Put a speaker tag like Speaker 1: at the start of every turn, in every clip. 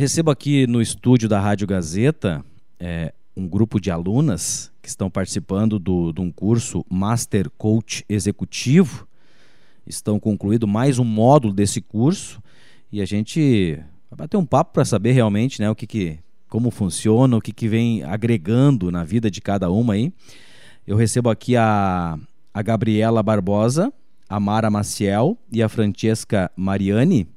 Speaker 1: Recebo aqui no estúdio da Rádio Gazeta é, um grupo de alunas que estão participando do, de um curso Master Coach Executivo. Estão concluindo mais um módulo desse curso e a gente vai bater um papo para saber realmente né, o que, que como funciona, o que, que vem agregando na vida de cada uma aí. Eu recebo aqui a, a Gabriela Barbosa, a Mara Maciel e a Francesca Mariani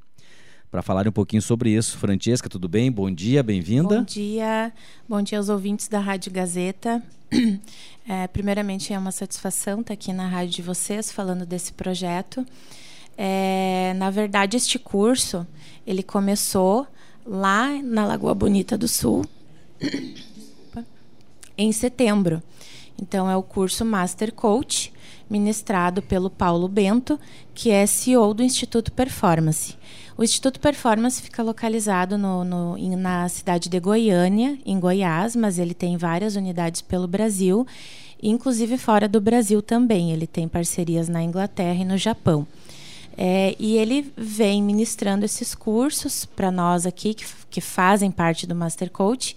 Speaker 1: para falar um pouquinho sobre isso. Francesca, tudo bem? Bom dia, bem-vinda.
Speaker 2: Bom dia, bom dia aos ouvintes da Rádio Gazeta. É, primeiramente, é uma satisfação estar aqui na rádio de vocês falando desse projeto. É, na verdade, este curso ele começou lá na Lagoa Bonita do Sul em setembro. Então, é o curso Master Coach ministrado pelo Paulo Bento, que é CEO do Instituto Performance. O Instituto Performance fica localizado no, no, na cidade de Goiânia, em Goiás, mas ele tem várias unidades pelo Brasil, inclusive fora do Brasil também. Ele tem parcerias na Inglaterra e no Japão. É, e ele vem ministrando esses cursos para nós aqui, que, que, fazem parte do Master Coach.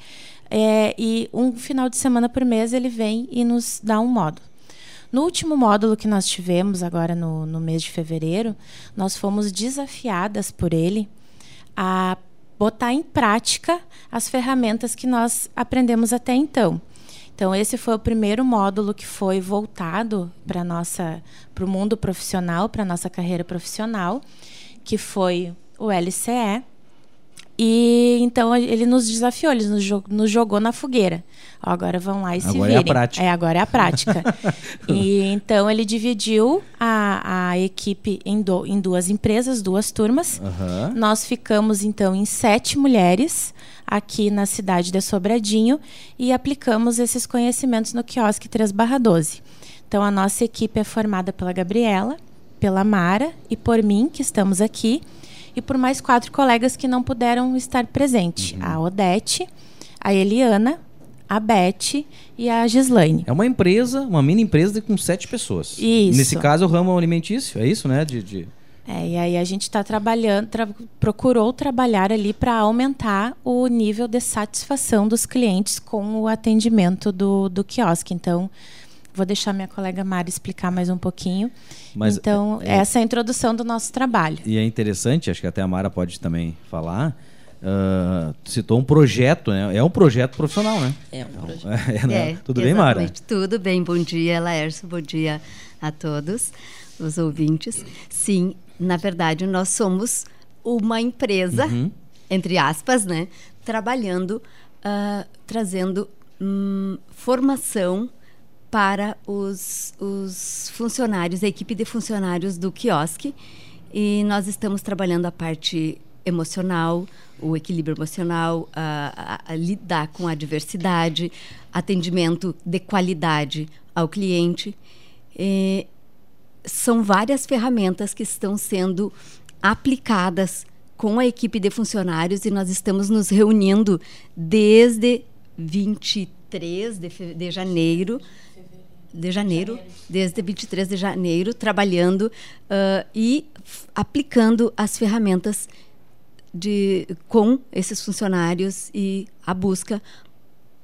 Speaker 2: É, e um final de semana por mês ele vem e nos dá um módulo. No último módulo que nós tivemos, agora no, no mês de fevereiro, nós fomos desafiadas por ele a botar em prática as ferramentas que nós aprendemos até então. Então esse foi o primeiro módulo que foi voltado para nossa para o mundo profissional, para nossa carreira profissional, que foi o LCE, e então ele nos desafiou, ele nos, jogou, nos jogou na fogueira. Ó, agora vão lá e se
Speaker 1: agora
Speaker 2: virem.
Speaker 1: É a prática.
Speaker 2: É, agora é a prática. e então ele dividiu a, a equipe em, do, em duas empresas, duas turmas.
Speaker 1: Uhum.
Speaker 2: Nós ficamos então em sete mulheres aqui na cidade de Sobradinho e aplicamos esses conhecimentos no quiosque 3/12. Então a nossa equipe é formada pela Gabriela, pela Mara e por mim, que estamos aqui e por mais quatro colegas que não puderam estar presentes: uhum. a Odete, a Eliana, a Beth e a Gislaine.
Speaker 1: É uma empresa, uma mini empresa com sete pessoas.
Speaker 2: Isso.
Speaker 1: Nesse caso, o ramo alimentício, é isso, né? De, de...
Speaker 2: É, e aí a gente está trabalhando, tra procurou trabalhar ali para aumentar o nível de satisfação dos clientes com o atendimento do, do quiosque. Então, Vou deixar minha colega Mari explicar mais um pouquinho. Mas, então, é, essa é a introdução do nosso trabalho.
Speaker 1: E é interessante, acho que até a Mara pode também falar. Uh, citou um projeto, né? É um projeto profissional, né?
Speaker 3: É um projeto.
Speaker 1: É, né? é, Tudo bem, Mara?
Speaker 3: Tudo bem. Bom dia, Laércio. Bom dia a todos os ouvintes. Sim, na verdade, nós somos uma empresa, uhum. entre aspas, né? Trabalhando, uh, trazendo hum, formação para os, os funcionários, a equipe de funcionários do quiosque. E nós estamos trabalhando a parte emocional, o equilíbrio emocional, a, a, a, lidar com a diversidade, atendimento de qualidade ao cliente. E são várias ferramentas que estão sendo aplicadas com a equipe de funcionários e nós estamos nos reunindo desde 23 de, de janeiro de janeiro, desde 23 de janeiro, trabalhando uh, e aplicando as ferramentas de, com esses funcionários e a busca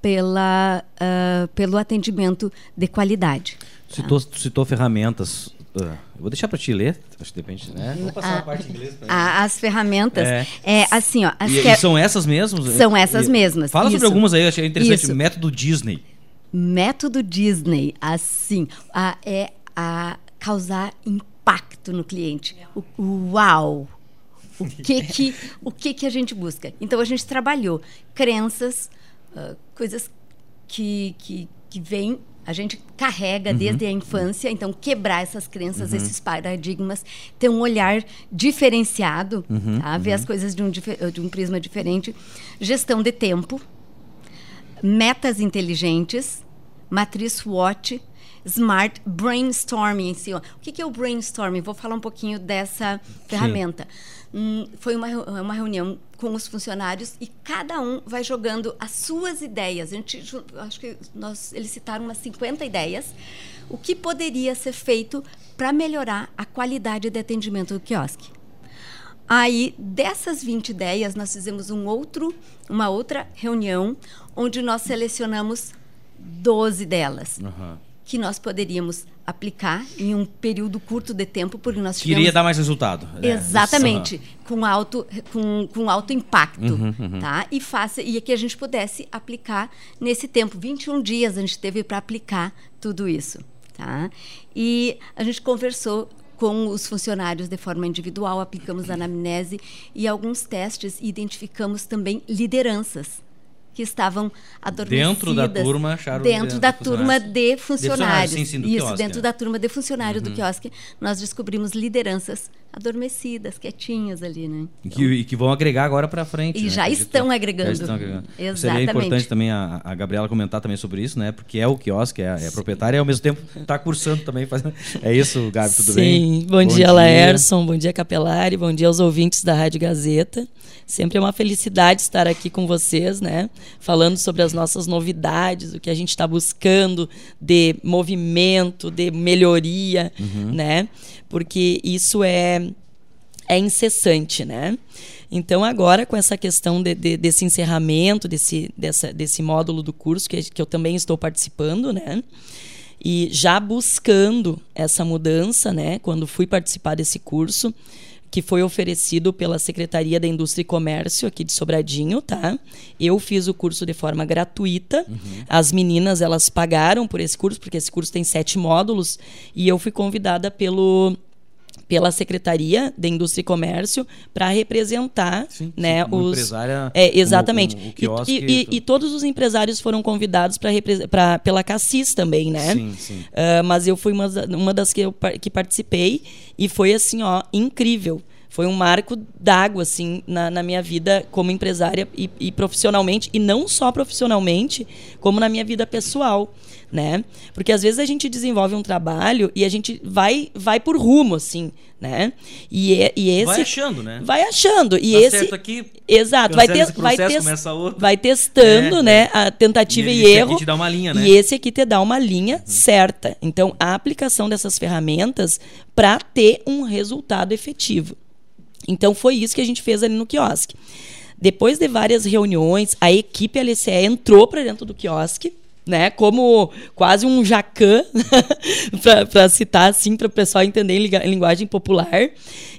Speaker 3: pela, uh, pelo atendimento de qualidade.
Speaker 1: Citou, tá? citou ferramentas. Uh, vou deixar para te ler, acho que depende, né? Vou passar a, a parte em inglês
Speaker 3: para As ferramentas, é, é assim, ó.
Speaker 1: E, e, são essas mesmas?
Speaker 3: São essas
Speaker 1: e,
Speaker 3: mesmas.
Speaker 1: Fala isso. sobre algumas aí, achei interessante. Isso. Método Disney.
Speaker 3: Método Disney, assim, a, é a causar impacto no cliente. O, uau! O que que, o que que a gente busca? Então a gente trabalhou crenças, uh, coisas que, que, que vêm a gente carrega uhum. desde a infância, então quebrar essas crenças, uhum. esses paradigmas, ter um olhar diferenciado, uhum. Tá? ver as uhum. coisas de um, de um prisma diferente, gestão de tempo, metas inteligentes, matriz SWOT, Smart Brainstorming. Assim, o que é o brainstorming? Vou falar um pouquinho dessa ferramenta. Hum, foi uma, uma reunião com os funcionários e cada um vai jogando as suas ideias. A gente, acho que nós, eles citaram umas 50 ideias. O que poderia ser feito para melhorar a qualidade de atendimento do quiosque? Aí, dessas 20 ideias, nós fizemos um outro, uma outra reunião, onde nós selecionamos 12 delas.
Speaker 1: Aham.
Speaker 3: Que nós poderíamos aplicar em um período curto de tempo, porque nós tivemos...
Speaker 1: Queria dar mais resultado. É,
Speaker 3: Exatamente,
Speaker 1: isso,
Speaker 3: com alto, com, com alto impacto,
Speaker 1: Uhum,
Speaker 3: tá? E faça e que a gente pudesse aplicar nesse tempo. 21 dias a gente teve para aplicar tudo isso, tá? E a gente conversou com os funcionários de forma individual, aplicamos a anamnese e alguns testes e identificamos também lideranças que estavam adormecidas
Speaker 1: Dentro da turma, acharam
Speaker 3: dentro da
Speaker 1: de
Speaker 3: turma
Speaker 1: funcionários.
Speaker 3: de
Speaker 1: De funcionários, sim, sim,
Speaker 3: isso
Speaker 1: quiosque,
Speaker 3: dentro
Speaker 1: é.
Speaker 3: da turma de funcionário do quiosque nós descobrimos lideranças adormecidas quietinhas ali né
Speaker 1: E que, e que vão agregar agora para frente.
Speaker 3: E
Speaker 1: né?
Speaker 3: já estão agregando.
Speaker 1: Já estão agregando. Seria
Speaker 3: Exatamente.
Speaker 1: importante também a, a Gabriela comentar também sobre isso, né? Porque é o quiosque, é, é proprietária e ao mesmo tempo está cursando também. Fazendo... É isso, Gabi, tudo
Speaker 4: Sim.
Speaker 1: bem?
Speaker 4: Bom, dia, Laerson. Bom dia, Capelari. Bom dia aos ouvintes da Rádio Gazeta. Sempre é uma felicidade estar aqui com vocês, né? Falando sobre as nossas novidades, o que a gente está buscando de movimento, de melhoria, né? Porque isso é é incessante, né? Então, agora, com essa questão de- de- desse encerramento, desse, dessa, desse módulo do curso, que, que eu também estou participando, né? E já buscando essa mudança, né? Quando fui participar desse curso, que foi oferecido pela Secretaria da Indústria e Comércio aqui de Sobradinho, tá? Eu fiz o curso de forma gratuita. As meninas, elas pagaram por esse curso, porque esse curso tem sete módulos, e eu fui convidada pelo pela Secretaria da Indústria e Comércio para representar
Speaker 1: Sim,
Speaker 4: né,
Speaker 1: sim,
Speaker 4: os
Speaker 1: empresária,
Speaker 4: é exatamente. E-
Speaker 1: quiosque,
Speaker 4: e, e- e todos os empresários foram convidados para pela Cassis também né?
Speaker 1: Sim, sim.
Speaker 4: Ah, mas eu fui uma, uma das que eu que participei e foi assim ó incrível foi um marco d'água assim na, na minha vida como empresária e, e profissionalmente e não só profissionalmente como na minha vida pessoal né porque às vezes a gente desenvolve um trabalho e a gente vai vai por rumo assim né e, é- e esse
Speaker 1: Vai achando, né?
Speaker 4: vai achando e
Speaker 1: Dá
Speaker 4: esse
Speaker 1: certo aqui,
Speaker 4: Exato, vai,
Speaker 1: esse
Speaker 4: vai, tes- vai testando,
Speaker 1: É,
Speaker 4: né, a tentativa
Speaker 1: E
Speaker 4: e,
Speaker 1: esse aqui
Speaker 4: erro.
Speaker 1: te dá uma linha, né?
Speaker 4: E esse aqui te dá uma linha certa. Então, a aplicação dessas ferramentas para ter um resultado efetivo. Então, foi isso que a gente fez ali no quiosque. Depois de várias reuniões, a equipe LCE entrou para dentro do quiosque, né, como quase um jacan, para citar assim, para o pessoal entender em linguagem popular.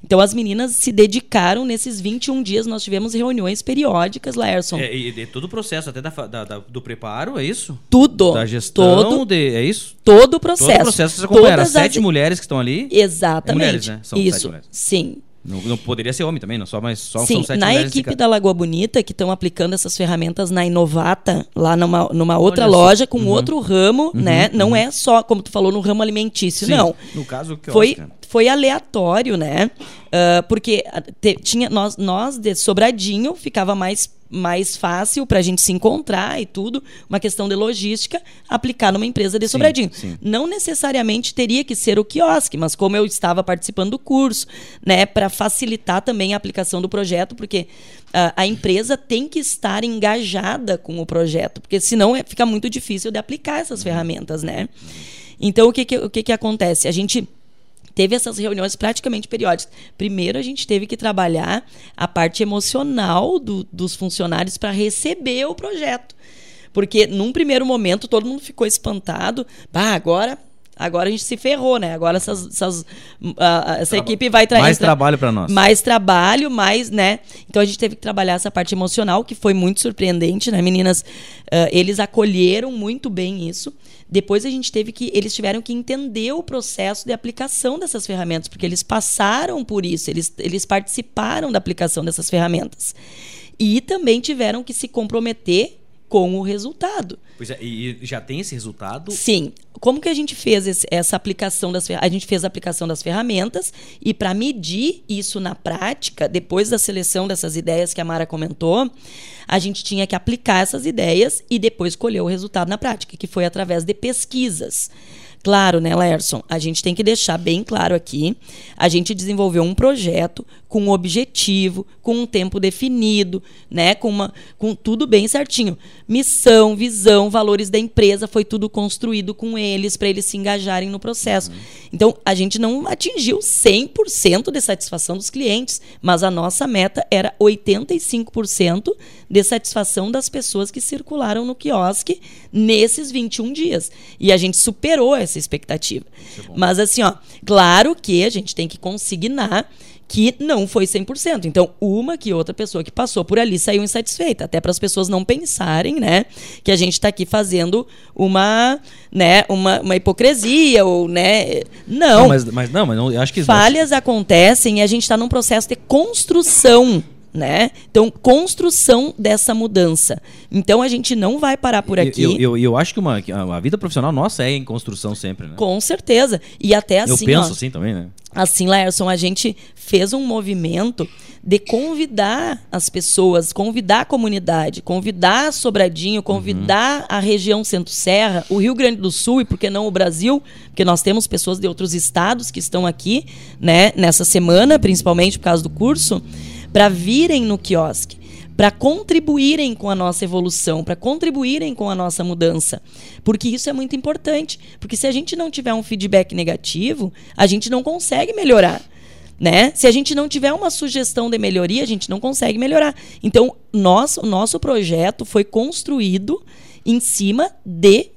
Speaker 4: Então, as meninas se dedicaram nesses 21 dias. Nós tivemos reuniões periódicas, Laerson.
Speaker 1: É, e, e todo o processo, até da, da- da- do preparo, é isso?
Speaker 4: Tudo.
Speaker 1: Da gestão,
Speaker 4: Todo,
Speaker 1: de, é isso?
Speaker 4: todo o processo.
Speaker 1: Todo o processo que você acompanha. Era
Speaker 4: Todas as-
Speaker 1: sete mulheres que estão ali.
Speaker 4: Exatamente.
Speaker 1: É mulheres, né? São sete
Speaker 4: Isso.
Speaker 1: mulheres.
Speaker 4: Sim.
Speaker 1: Não, não poderia ser homem também, não só, mas só
Speaker 4: Sim,
Speaker 1: são sete
Speaker 4: na equipe
Speaker 1: de
Speaker 4: da Lagoa Bonita, que estão aplicando essas ferramentas na Inovata, lá numa, numa outra
Speaker 1: Olha só.
Speaker 4: loja, com
Speaker 1: Uhum.
Speaker 4: outro ramo, né? Não é só, como tu falou, no ramo alimentício,
Speaker 1: Sim,
Speaker 4: não.
Speaker 1: No caso, que
Speaker 4: Foi, foi aleatório, né? Ah, porque te- tinha, nós, nós de Sobradinho ficava mais, mais fácil para a gente se encontrar e tudo, uma questão de logística, aplicar numa empresa de
Speaker 1: Sim,
Speaker 4: Sobradinho.
Speaker 1: sim.
Speaker 4: Não necessariamente teria que ser o quiosque, mas como eu estava participando do curso, né, para facilitar também a aplicação do projeto, porque ah, a empresa tem que estar engajada com o projeto, porque senão é- fica muito difícil de aplicar essas ferramentas, né? Então o que que, o que que acontece? A gente teve essas reuniões praticamente periódicas. Primeiro, a gente teve que trabalhar a parte emocional do- dos funcionários para receber o projeto. Porque, num primeiro momento, todo mundo ficou espantado. Bah, agora. Agora a gente se ferrou, né? Agora essas, essas, ah, essa
Speaker 1: Traba-
Speaker 4: equipe vai trazer
Speaker 1: mais trabalho pra nós.
Speaker 4: Mais trabalho, mais, né? Então a gente teve que trabalhar essa parte emocional, que foi muito surpreendente, né, meninas? Ah, eles acolheram muito bem isso. Depois a gente teve que. Eles tiveram que entender o processo de aplicação dessas ferramentas, porque eles passaram por isso, eles, eles participaram da aplicação dessas ferramentas. E também tiveram que se comprometer com o resultado.
Speaker 1: Pois é, e já tem esse resultado?
Speaker 4: Sim. Como que a gente fez esse- essa aplicação das a gente fez a aplicação das ferramentas e para medir isso na prática, depois da seleção dessas ideias que a Mara comentou, a gente tinha que aplicar essas ideias e depois colher o resultado na prática, que foi através de pesquisas. Claro, né, Lerson? A gente tem que deixar bem claro aqui. A gente desenvolveu um projeto com um objetivo, com um tempo definido, né? Com, uma, com tudo bem certinho. Missão, visão, valores da empresa, foi tudo construído com eles para eles se engajarem no processo. Uhum. Então, a gente não atingiu 100% de satisfação dos clientes, mas a nossa meta era 85% de satisfação das pessoas que circularam no quiosque nesses 21 dias. E a gente superou essa expectativa. É mas assim, ó, claro que a gente tem que consignar que não foi 100%. Então, uma que outra pessoa que passou por ali saiu insatisfeita, até para as pessoas não pensarem, né, que a gente está aqui fazendo uma, né, uma, uma hipocrisia ou, né, não.
Speaker 1: não mas, mas não, mas não, acho que
Speaker 4: falhas acontecem e a gente está num processo de construção né? Então, construção dessa mudança. Então, a gente não vai parar por aqui.
Speaker 1: Eu, eu, eu acho que uma, a vida profissional nossa é em construção sempre, né?
Speaker 4: Com certeza. E até assim.
Speaker 1: Eu penso ó, assim também, né?
Speaker 4: Assim, Laerson, a gente fez um movimento de convidar as pessoas, convidar a comunidade, convidar Sobradinho, convidar uhum. a região Centro-Serra, o Rio Grande do Sul e, por que não, o Brasil, porque nós temos pessoas de outros estados que estão aqui, né, nessa semana, principalmente por causa do curso para virem no quiosque, para contribuírem com a nossa evolução, para contribuírem com a nossa mudança. Porque isso é muito importante. Porque se a gente não tiver um feedback negativo, a gente não consegue melhorar. Né? Se a gente não tiver uma sugestão de melhoria, a gente não consegue melhorar. Então, nós, o nosso projeto foi construído em cima de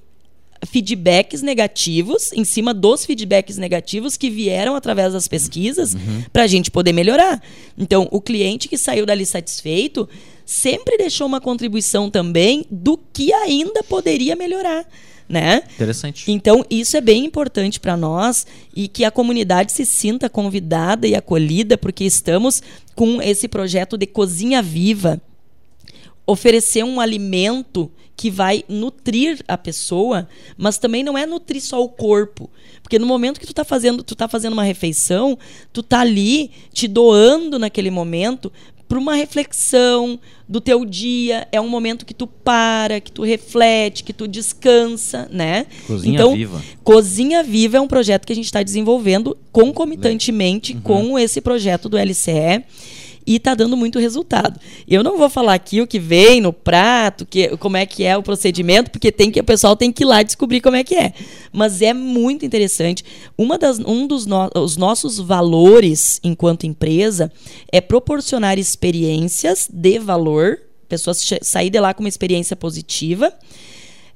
Speaker 4: feedbacks negativos, em cima dos feedbacks negativos que vieram através das pesquisas, uhum. para a gente poder melhorar. Então, o cliente que saiu dali satisfeito sempre deixou uma contribuição também do que ainda poderia melhorar. Né?
Speaker 1: Interessante.
Speaker 4: Então, isso é bem importante para nós e que a comunidade se sinta convidada e acolhida, porque estamos com esse projeto de cozinha viva oferecer um alimento que vai nutrir a pessoa, mas também não é nutrir só o corpo. Porque no momento que tu está fazendo, tu tá fazendo uma refeição, tu tá ali te doando naquele momento para uma reflexão do teu dia, é um momento que tu para, que tu reflete, que tu descansa, né?
Speaker 1: Cozinha
Speaker 4: então,
Speaker 1: Viva.
Speaker 4: Cozinha Viva é um projeto que a gente está desenvolvendo concomitantemente uhum. com esse projeto do LCE e está dando muito resultado. Eu não vou falar aqui o que vem no prato, que, como é que é o procedimento, porque tem que o pessoal tem que ir lá descobrir como é que é. Mas é muito interessante. Uma das, um dos no, os nossos valores enquanto empresa é proporcionar experiências de valor, pessoas sair de lá com uma experiência positiva.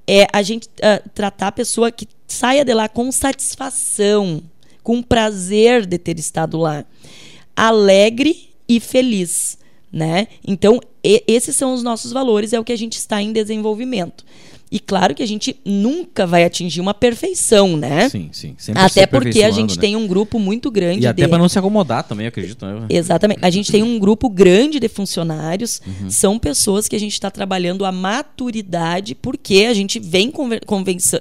Speaker 4: É a gente uh, tratar a pessoa que saia de lá com satisfação, com prazer de ter estado lá. Alegre e feliz, né? Então, e, esses são os nossos valores, é o que a gente está em desenvolvimento. E claro que a gente nunca vai atingir uma perfeição, né?
Speaker 1: Sim, sim. Sempre
Speaker 4: até porque a gente né? tem um grupo muito grande.
Speaker 1: E até de... para não se acomodar também, acredito. Né?
Speaker 4: Exatamente. A gente tem um grupo grande de funcionários. Uhum. São pessoas que a gente está trabalhando a maturidade, porque a gente vem conver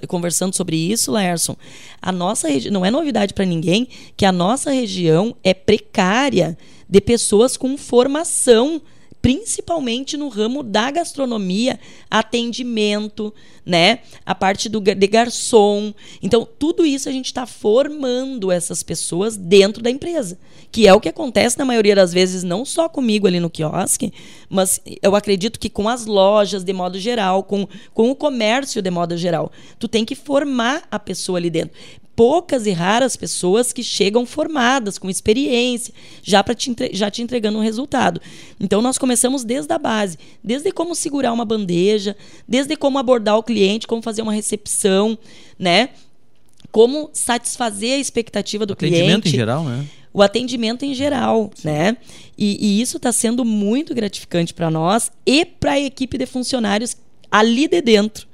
Speaker 4: conversando sobre isso, Laerson. A nossa região, não é novidade para ninguém que a nossa região é precária de pessoas com formação principalmente no ramo da gastronomia, atendimento, né? A parte do, de garçom. Então, tudo isso a gente está formando essas pessoas dentro da empresa. Que é o que acontece na maioria das vezes, não só comigo ali no quiosque, mas eu acredito que com as lojas de modo geral, com, com o comércio de modo geral. Tu tem que formar a pessoa ali dentro poucas e raras pessoas que chegam formadas, com experiência, já te, já te entregando um resultado. Então nós começamos desde a base, desde como segurar uma bandeja, desde como abordar o cliente, como fazer uma recepção, né? Como satisfazer a expectativa do
Speaker 1: Atendimento
Speaker 4: cliente.
Speaker 1: Atendimento em geral, né?
Speaker 4: o atendimento em geral, Sim. né? E, e isso está sendo muito gratificante para nós e para a equipe de funcionários ali de dentro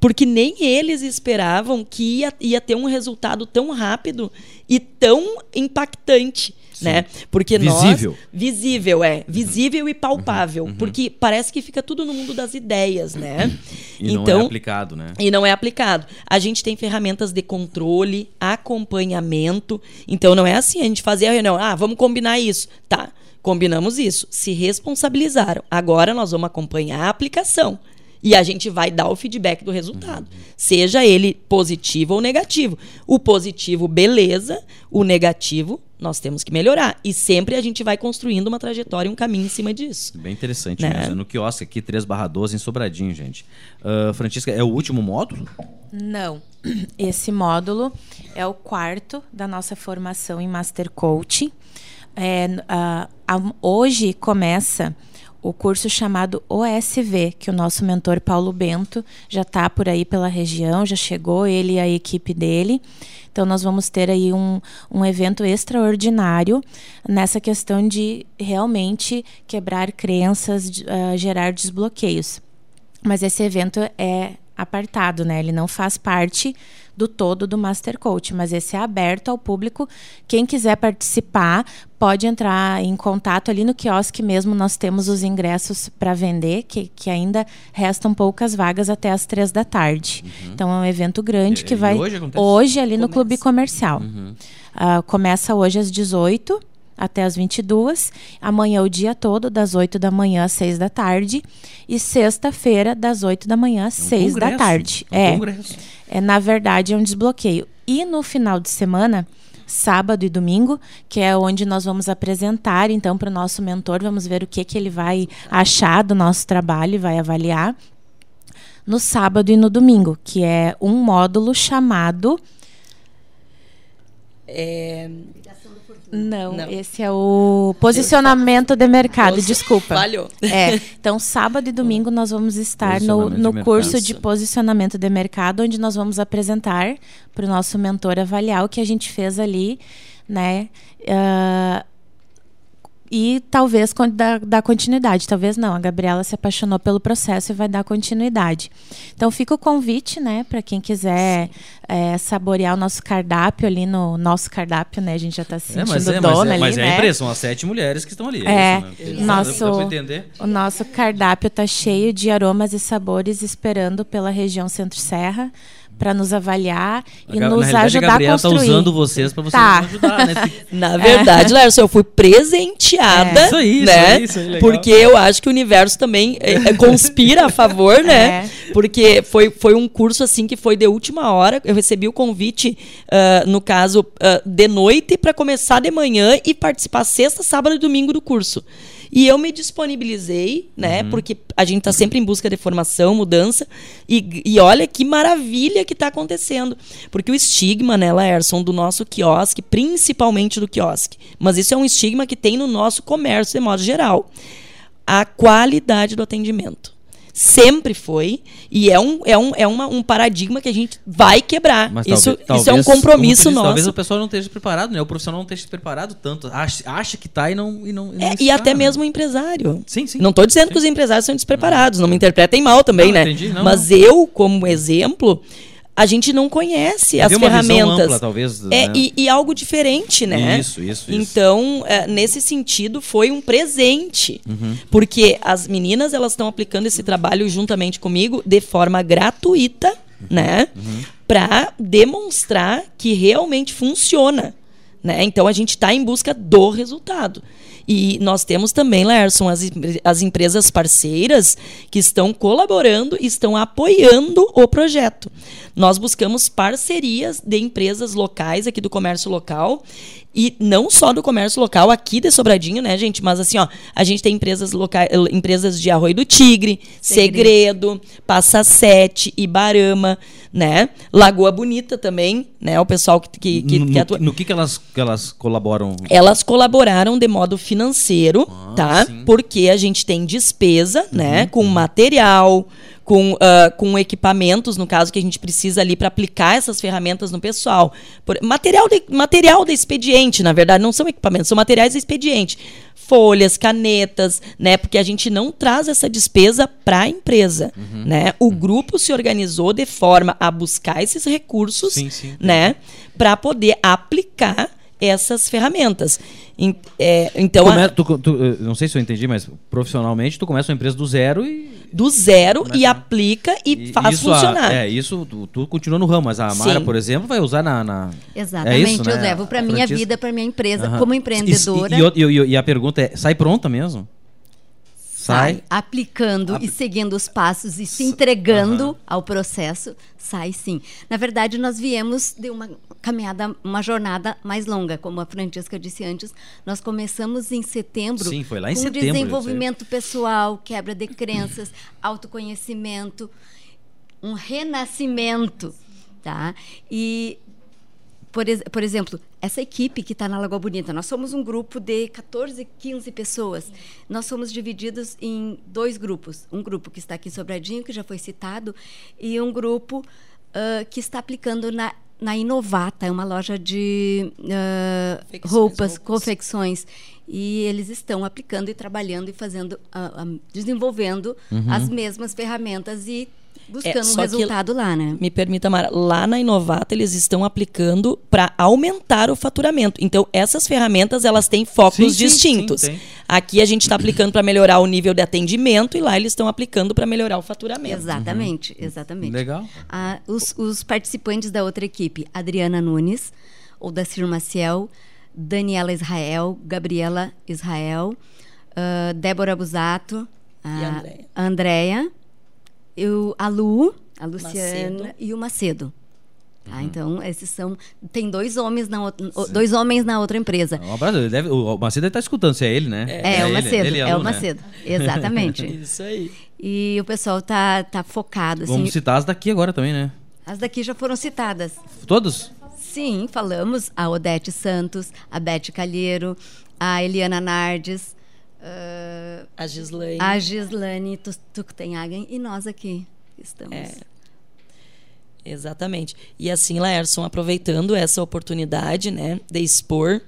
Speaker 4: porque nem eles esperavam que ia, ia ter um resultado tão rápido e tão impactante. Sim. Né? Porque
Speaker 1: visível.
Speaker 4: nós visível é, visível uhum. e palpável, uhum. porque parece que fica tudo no mundo das ideias, né?
Speaker 1: E então, não é então, aplicado, né?
Speaker 4: E não é aplicado. A gente tem ferramentas de controle, acompanhamento. Então não é assim a gente fazer a reunião, ah, vamos combinar isso. Tá. Combinamos isso, se responsabilizaram. Agora nós vamos acompanhar a aplicação. E a gente vai dar o feedback do resultado. Seja ele positivo ou negativo. O positivo, beleza. O negativo, nós temos que melhorar. E sempre a gente vai construindo uma trajetória, um caminho em cima disso.
Speaker 1: Bem interessante
Speaker 4: Né?
Speaker 1: mesmo. No quiosque aqui, 3 barra 12 em Sobradinho, gente. Ah, Francisca, é o último módulo?
Speaker 2: Não. Esse módulo é o quarto da nossa formação em Master Coach. É, a- hoje começa o curso chamado OSV, que o nosso mentor Paulo Bento já está por aí pela região, já chegou, ele e a equipe dele. Então, nós vamos ter aí um, um evento extraordinário nessa questão de realmente quebrar crenças, ah, gerar desbloqueios. Mas esse evento é apartado, né? Ele não faz parte do todo do Master Coach, mas esse é aberto ao público. Quem quiser participar pode entrar em contato ali no quiosque mesmo. Nós temos os ingressos para vender, que, que ainda restam poucas vagas até as três da tarde. Então é um evento grande
Speaker 1: E-
Speaker 2: que vai
Speaker 1: hoje acontece?
Speaker 2: hoje ali no
Speaker 4: Começa.
Speaker 2: Clube Comercial. Ah, começa hoje às 18 até às 22. Amanhã o dia todo, das 8 da manhã às 6 da tarde. E sexta-feira, das 8 da manhã às
Speaker 1: É um
Speaker 2: 6 da
Speaker 1: congresso,
Speaker 2: tarde.
Speaker 1: um
Speaker 2: É,
Speaker 1: congresso.
Speaker 2: é, na verdade, é um desbloqueio. E no final de semana, sábado e domingo, que é onde nós vamos apresentar, então, para o nosso mentor, vamos ver o que, que ele vai achar do nosso trabalho e vai avaliar. No sábado e no domingo, que é um módulo chamado.
Speaker 4: É,
Speaker 2: Não,
Speaker 4: Não.
Speaker 2: esse é o posicionamento de mercado, desculpa.
Speaker 4: Falhou.
Speaker 2: É, então sábado e domingo nós vamos estar no,
Speaker 1: de
Speaker 2: no
Speaker 1: mercado.
Speaker 2: curso de posicionamento de mercado, onde nós vamos apresentar para o nosso mentor avaliar o que a gente fez ali, né? Ah, e talvez dar, dar continuidade, talvez não. A Gabriela se apaixonou pelo processo e vai dar continuidade. Então fica o convite, né, para quem quiser é, saborear o nosso cardápio ali no nosso cardápio, né? A gente já está se
Speaker 1: É,
Speaker 2: sentindo
Speaker 1: mas é, mas
Speaker 2: dona
Speaker 1: é,
Speaker 2: ali,
Speaker 1: mas é a
Speaker 2: né?
Speaker 1: empresa, são as sete mulheres que estão ali.
Speaker 2: É,
Speaker 1: isso, né?
Speaker 2: Nosso-? O nosso cardápio tá cheio de aromas e sabores esperando pela região Centro-Serra para nos avaliar e nos
Speaker 1: na
Speaker 2: ajudar
Speaker 1: a Gabriela
Speaker 2: a construir.
Speaker 1: tá usando vocês para vocês
Speaker 2: Tá.
Speaker 1: nos ajudar, né?
Speaker 4: Na verdade, Larson, eu fui presenteada,
Speaker 1: É. Isso aí, isso
Speaker 4: né?
Speaker 1: aí, isso aí, legal.
Speaker 4: porque eu acho que o universo também é, é, conspira a favor, né?
Speaker 2: É.
Speaker 4: Porque foi, foi um curso assim que foi de última hora. Eu recebi o convite, ah, no caso, ah, de noite para começar de manhã e participar sexta, sábado e domingo do curso. E eu me disponibilizei, né?
Speaker 1: Uhum.
Speaker 4: Porque a gente está sempre em busca de formação, mudança. E, e olha que maravilha que está acontecendo. Porque o estigma, né, Laerson, do nosso quiosque, principalmente do quiosque, mas isso é um estigma que tem no nosso comércio de modo geral. A qualidade do atendimento. Sempre foi. E é um, é um, é uma, um paradigma que a gente vai quebrar.
Speaker 1: Mas
Speaker 4: isso,
Speaker 1: talvez-
Speaker 4: isso é um compromisso
Speaker 1: disse,
Speaker 4: nosso.
Speaker 1: Talvez o pessoal não esteja preparado, né? O profissional não esteja preparado tanto. Acha, acha que tá e não. E, não, e, não
Speaker 4: É, e
Speaker 1: está,
Speaker 4: até
Speaker 1: né?
Speaker 4: mesmo o empresário.
Speaker 1: Sim, sim.
Speaker 4: Não estou dizendo
Speaker 1: Sim.
Speaker 4: que os empresários são despreparados, não me interpretem mal também,
Speaker 1: Não,
Speaker 4: né?
Speaker 1: entendi, não,
Speaker 4: Mas
Speaker 1: não.
Speaker 4: eu, como exemplo, a gente não conhece as ferramentas.
Speaker 1: ampla, talvez,
Speaker 4: É,
Speaker 1: né?
Speaker 4: e, e algo diferente, né?
Speaker 1: Isso, isso, isso.
Speaker 4: Então, é, nesse sentido, foi um presente.
Speaker 1: Uhum.
Speaker 4: Porque as meninas, elas estão aplicando esse trabalho juntamente comigo de forma gratuita,
Speaker 1: Uhum.
Speaker 4: né? Para demonstrar que realmente funciona. Né? Então a gente está em busca do resultado. E nós temos também, Lerson, as, as empresas parceiras que estão colaborando e estão apoiando o projeto. Nós buscamos parcerias de empresas locais aqui do comércio local e não só do comércio local aqui de Sobradinho, né, gente? Mas assim, ó, a gente tem empresas locais, empresas de Arroio do Tigre, Segredo, Passa Sete, Ibarama, né? Lagoa Bonita também, né? O pessoal que, que, que,
Speaker 1: no,
Speaker 4: que
Speaker 1: no-
Speaker 4: atua.
Speaker 1: no que, que elas, que elas colaboram?
Speaker 4: Elas colaboraram de modo financeiro,
Speaker 1: Ah,
Speaker 4: tá?
Speaker 1: sim.
Speaker 4: Porque a gente tem despesa, né?
Speaker 1: Uhum,
Speaker 4: Com material, com, ah, com equipamentos, no caso que a gente precisa ali para aplicar essas ferramentas no pessoal. Por- material, de, material de expediente, na verdade, não são equipamentos, são materiais de expediente. Folhas, canetas, né? Porque a gente não traz essa despesa para a empresa,
Speaker 1: Uhum.
Speaker 4: né? O grupo se organizou de forma a buscar esses recursos,
Speaker 1: Sim, sim.
Speaker 4: né? Para poder aplicar essas ferramentas. É, então,
Speaker 1: Tu
Speaker 4: a-
Speaker 1: come- tu- tu- eu não sei se eu entendi, mas profissionalmente tu começa uma empresa do zero e.
Speaker 4: do zero
Speaker 1: Começa
Speaker 4: e
Speaker 1: a-
Speaker 4: aplica e,
Speaker 1: e
Speaker 4: faz
Speaker 1: isso a-
Speaker 4: funcionar.
Speaker 1: é, isso tu, tu continua no ramo, mas a Mara,
Speaker 4: Sim.
Speaker 1: por exemplo, vai usar na. na-
Speaker 3: Exatamente,
Speaker 1: É isso,
Speaker 3: eu
Speaker 1: né?
Speaker 3: levo para
Speaker 1: A
Speaker 3: minha vida, para minha empresa, como
Speaker 1: E-
Speaker 3: empreendedora.
Speaker 1: E, e, e- e a pergunta é: sai pronta mesmo? Sai.
Speaker 3: Aplicando e seguindo os passos e se entregando ao processo, sai sim. Na verdade, nós viemos de uma caminhada, uma jornada mais longa, como a Francesca disse antes. Nós começamos em setembro
Speaker 1: Sim, foi lá em
Speaker 3: com
Speaker 1: setembro,
Speaker 3: desenvolvimento pessoal, quebra de crenças, autoconhecimento, um renascimento, tá? E por, por exemplo, essa equipe que está na Lagoa Bonita, nós somos um grupo de 14, 15 pessoas. Nós somos divididos em dois grupos. Um grupo que está aqui em Sobradinho, que já foi citado, e um grupo ah, que está aplicando na, na Inovata, é uma loja de
Speaker 4: Confecções,
Speaker 3: roupas,
Speaker 4: roupas.
Speaker 3: confecções. E eles estão aplicando e trabalhando e fazendo, ah, desenvolvendo as mesmas ferramentas e buscando um
Speaker 4: só que-
Speaker 3: resultado lá, né?
Speaker 4: Me permita, Mara, lá na Inovata eles estão aplicando para aumentar o faturamento. Então, essas ferramentas elas têm focos
Speaker 1: Sim, sim,
Speaker 4: distintos.
Speaker 1: sim, tem.
Speaker 4: Aqui a gente está aplicando para melhorar o nível de atendimento e lá eles estão aplicando para melhorar o faturamento.
Speaker 3: Exatamente, exatamente.
Speaker 1: Legal.
Speaker 3: Ah, os, os participantes da outra equipe, Adriana Nunes, ou da Cir Maciel, Daniela Israel, Gabriela Israel, ah, Débora Busato,
Speaker 4: E a
Speaker 3: a
Speaker 4: Andréia.
Speaker 3: Eu, a Lu, a Luciana
Speaker 4: Macedo.
Speaker 3: e o Macedo.
Speaker 1: Uhum.
Speaker 3: Tá, Então, esses são. Tem dois homens na, outra- dois homens na outra empresa.
Speaker 1: Um abraço. Ele deve, o Macedo deve estar escutando, se é ele, né?
Speaker 3: É, o
Speaker 1: ele,
Speaker 3: Macedo.
Speaker 1: ele e a
Speaker 3: é
Speaker 1: Lu,
Speaker 3: o
Speaker 1: né?
Speaker 3: Macedo. Exatamente.
Speaker 4: Isso aí.
Speaker 3: E o pessoal tá, tá focado. Assim,
Speaker 1: Vamos citar as daqui agora também, né?
Speaker 3: As daqui já foram citadas.
Speaker 1: Todos?
Speaker 3: Sim, falamos a Odete Santos, a Beth Calheiro, a Eliana Nardes, ah,
Speaker 4: A Gislaine.
Speaker 3: a Gislane Tu- Tuktenhagen e nós aqui estamos.
Speaker 4: É. Exatamente. E assim, Laerson, aproveitando essa oportunidade, né, de expor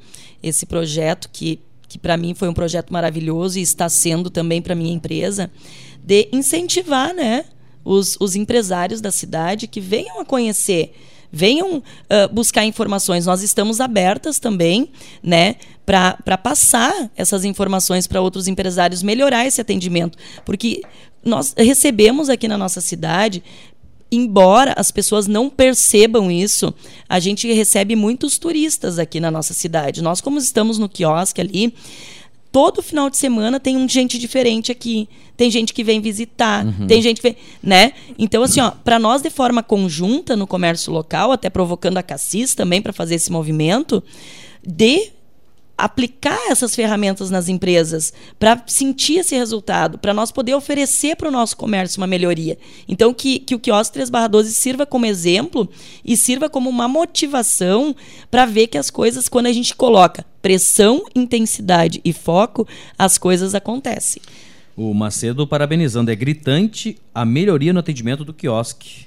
Speaker 4: esse projeto que, que para mim foi um projeto maravilhoso e está sendo também para minha empresa, de incentivar, né, os, os empresários da cidade que venham a conhecer, venham ah, buscar informações. Nós estamos abertas também, né, para passar essas informações para outros empresários, melhorar esse atendimento, porque nós recebemos aqui na nossa cidade embora as pessoas não percebam isso, a gente recebe muitos turistas aqui na nossa cidade. Nós, como estamos no quiosque ali, todo final de semana tem um gente diferente aqui. Tem gente que vem visitar, tem gente que vem, né? Então assim, ó, para nós de forma conjunta no comércio local, até provocando a Cassis também para fazer esse movimento de aplicar essas ferramentas nas empresas para sentir esse resultado, para nós poder oferecer para o nosso comércio uma melhoria. Então, que, que o quiosque 3/12 sirva como exemplo e sirva como uma motivação para ver que as coisas, quando a gente coloca pressão, intensidade e foco, as coisas acontecem.
Speaker 1: O Macedo parabenizando. É gritante a melhoria no atendimento do quiosque.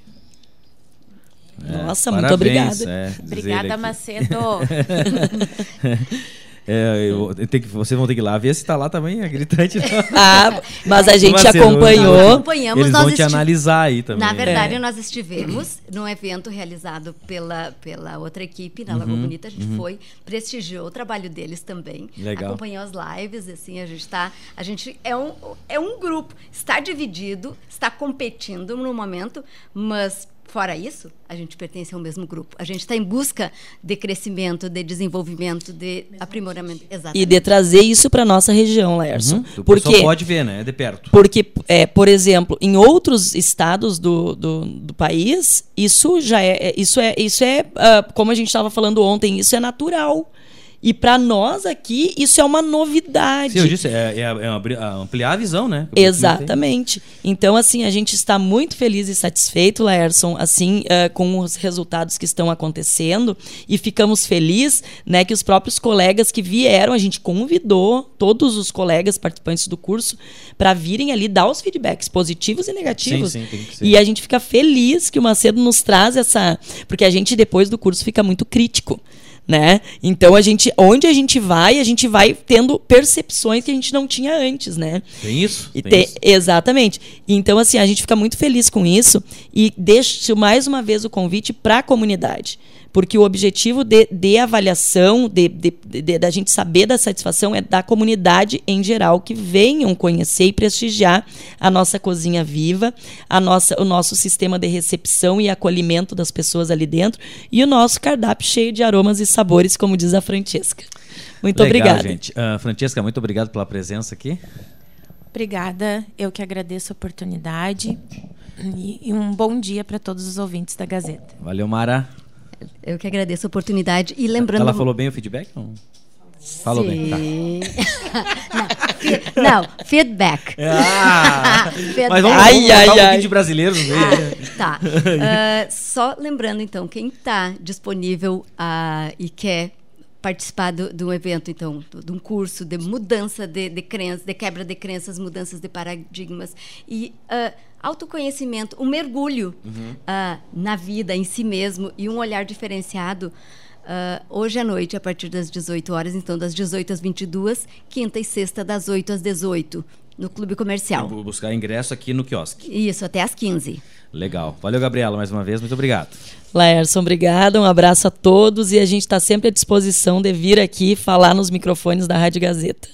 Speaker 4: Nossa, muito
Speaker 1: Parabéns,
Speaker 4: obrigada.
Speaker 1: é,
Speaker 2: Obrigada. Macedo.
Speaker 1: É, eu- tenho que, vocês vão ter que ir lá ver se tá lá também, é gritante.
Speaker 4: Ah, mas a gente acompanhou.
Speaker 3: Nós acompanhamos,
Speaker 1: Eles
Speaker 3: nós
Speaker 1: vão te analisar aí também.
Speaker 3: Na
Speaker 1: é.
Speaker 3: verdade, nós estivemos num evento realizado pela, pela outra equipe, na
Speaker 1: Uhum,
Speaker 3: Lagoa Bonita. A gente foi, prestigiou o trabalho deles também.
Speaker 1: Legal.
Speaker 3: Acompanhou as lives, assim, a gente tá. A gente é um, é um grupo, está dividido, está competindo no momento, mas. Fora isso, a gente pertence ao mesmo grupo. A gente está em busca de crescimento, de desenvolvimento, de aprimoramento. Exatamente.
Speaker 4: E de trazer isso para nossa região, Laerson.
Speaker 1: Uhum. O
Speaker 4: Porque
Speaker 1: pode ver, né? É de perto.
Speaker 4: Porque, é, por exemplo, em outros estados do, do, do país, isso já é. é- Isso é, isso é ah, como a gente estava falando ontem, isso é natural. E para nós aqui, isso é uma novidade.
Speaker 1: Sim, eu disse, é, é- é a- ampliar a visão, né?
Speaker 4: Exatamente. Então, assim, a gente está muito feliz e satisfeito, Laerson, assim, eh, com os resultados que estão acontecendo e ficamos felizes, né, que os próprios colegas que vieram, a gente convidou todos os colegas participantes do curso para virem ali dar os feedbacks positivos e negativos.
Speaker 1: Sim, sim, tem que ser.
Speaker 4: E a gente fica feliz que o Macedo nos traz essa, porque a gente depois do curso fica muito crítico. Né? Então a gente, onde a gente vai, a gente vai tendo percepções que a gente não tinha antes, né?
Speaker 1: Tem isso.
Speaker 4: E
Speaker 1: tem
Speaker 4: tem-
Speaker 1: isso.
Speaker 4: exatamente. Então, assim, a gente fica muito feliz com isso e deixo mais uma vez o convite para a comunidade. Porque o objetivo de, de avaliação, de, de- de- da gente saber da satisfação, é da comunidade em geral que venham conhecer e prestigiar a nossa cozinha viva, a nossa, o nosso sistema de recepção e acolhimento das pessoas ali dentro e o nosso cardápio cheio de aromas e sabores, como diz a Francesca. Muito
Speaker 1: Legal,
Speaker 4: obrigada.
Speaker 1: gente. Ah, Francesca, muito obrigado pela presença aqui.
Speaker 2: Obrigada, eu que agradeço a oportunidade. E, e um bom dia para todos os ouvintes da Gazeta.
Speaker 1: Valeu, Mara.
Speaker 3: Eu que agradeço a oportunidade. E lembrando.
Speaker 1: Ela falou bem o feedback? Não? Falou
Speaker 3: Sim.
Speaker 1: bem. Tá.
Speaker 3: não, não, feedback.
Speaker 1: Ah,
Speaker 3: Feedback.
Speaker 1: mas vamos,
Speaker 4: Ai,
Speaker 1: vamos
Speaker 4: ai,
Speaker 1: um pouquinho
Speaker 4: ai.
Speaker 1: de brasileiro no meio. né?
Speaker 3: Tá. Ah, só lembrando, então, quem está disponível ah, e quer participar do, de um evento, então, do- de um curso de mudança de, de crenças, de quebra de crenças, mudanças de paradigmas e ah, autoconhecimento, um mergulho ah, na vida, em si mesmo e um olhar diferenciado. ah, hoje à noite, a partir das 18 horas, então das 18 às 22, quinta e sexta das 8 às 18, no Clube Comercial.
Speaker 1: Vou buscar ingresso aqui no quiosque.
Speaker 3: Isso, até às 15.
Speaker 1: Legal. Valeu, Gabriela, mais uma vez. Muito obrigado.
Speaker 4: Laerson, obrigada, um abraço a todos e a gente está sempre à disposição de vir aqui falar nos microfones da Rádio Gazeta.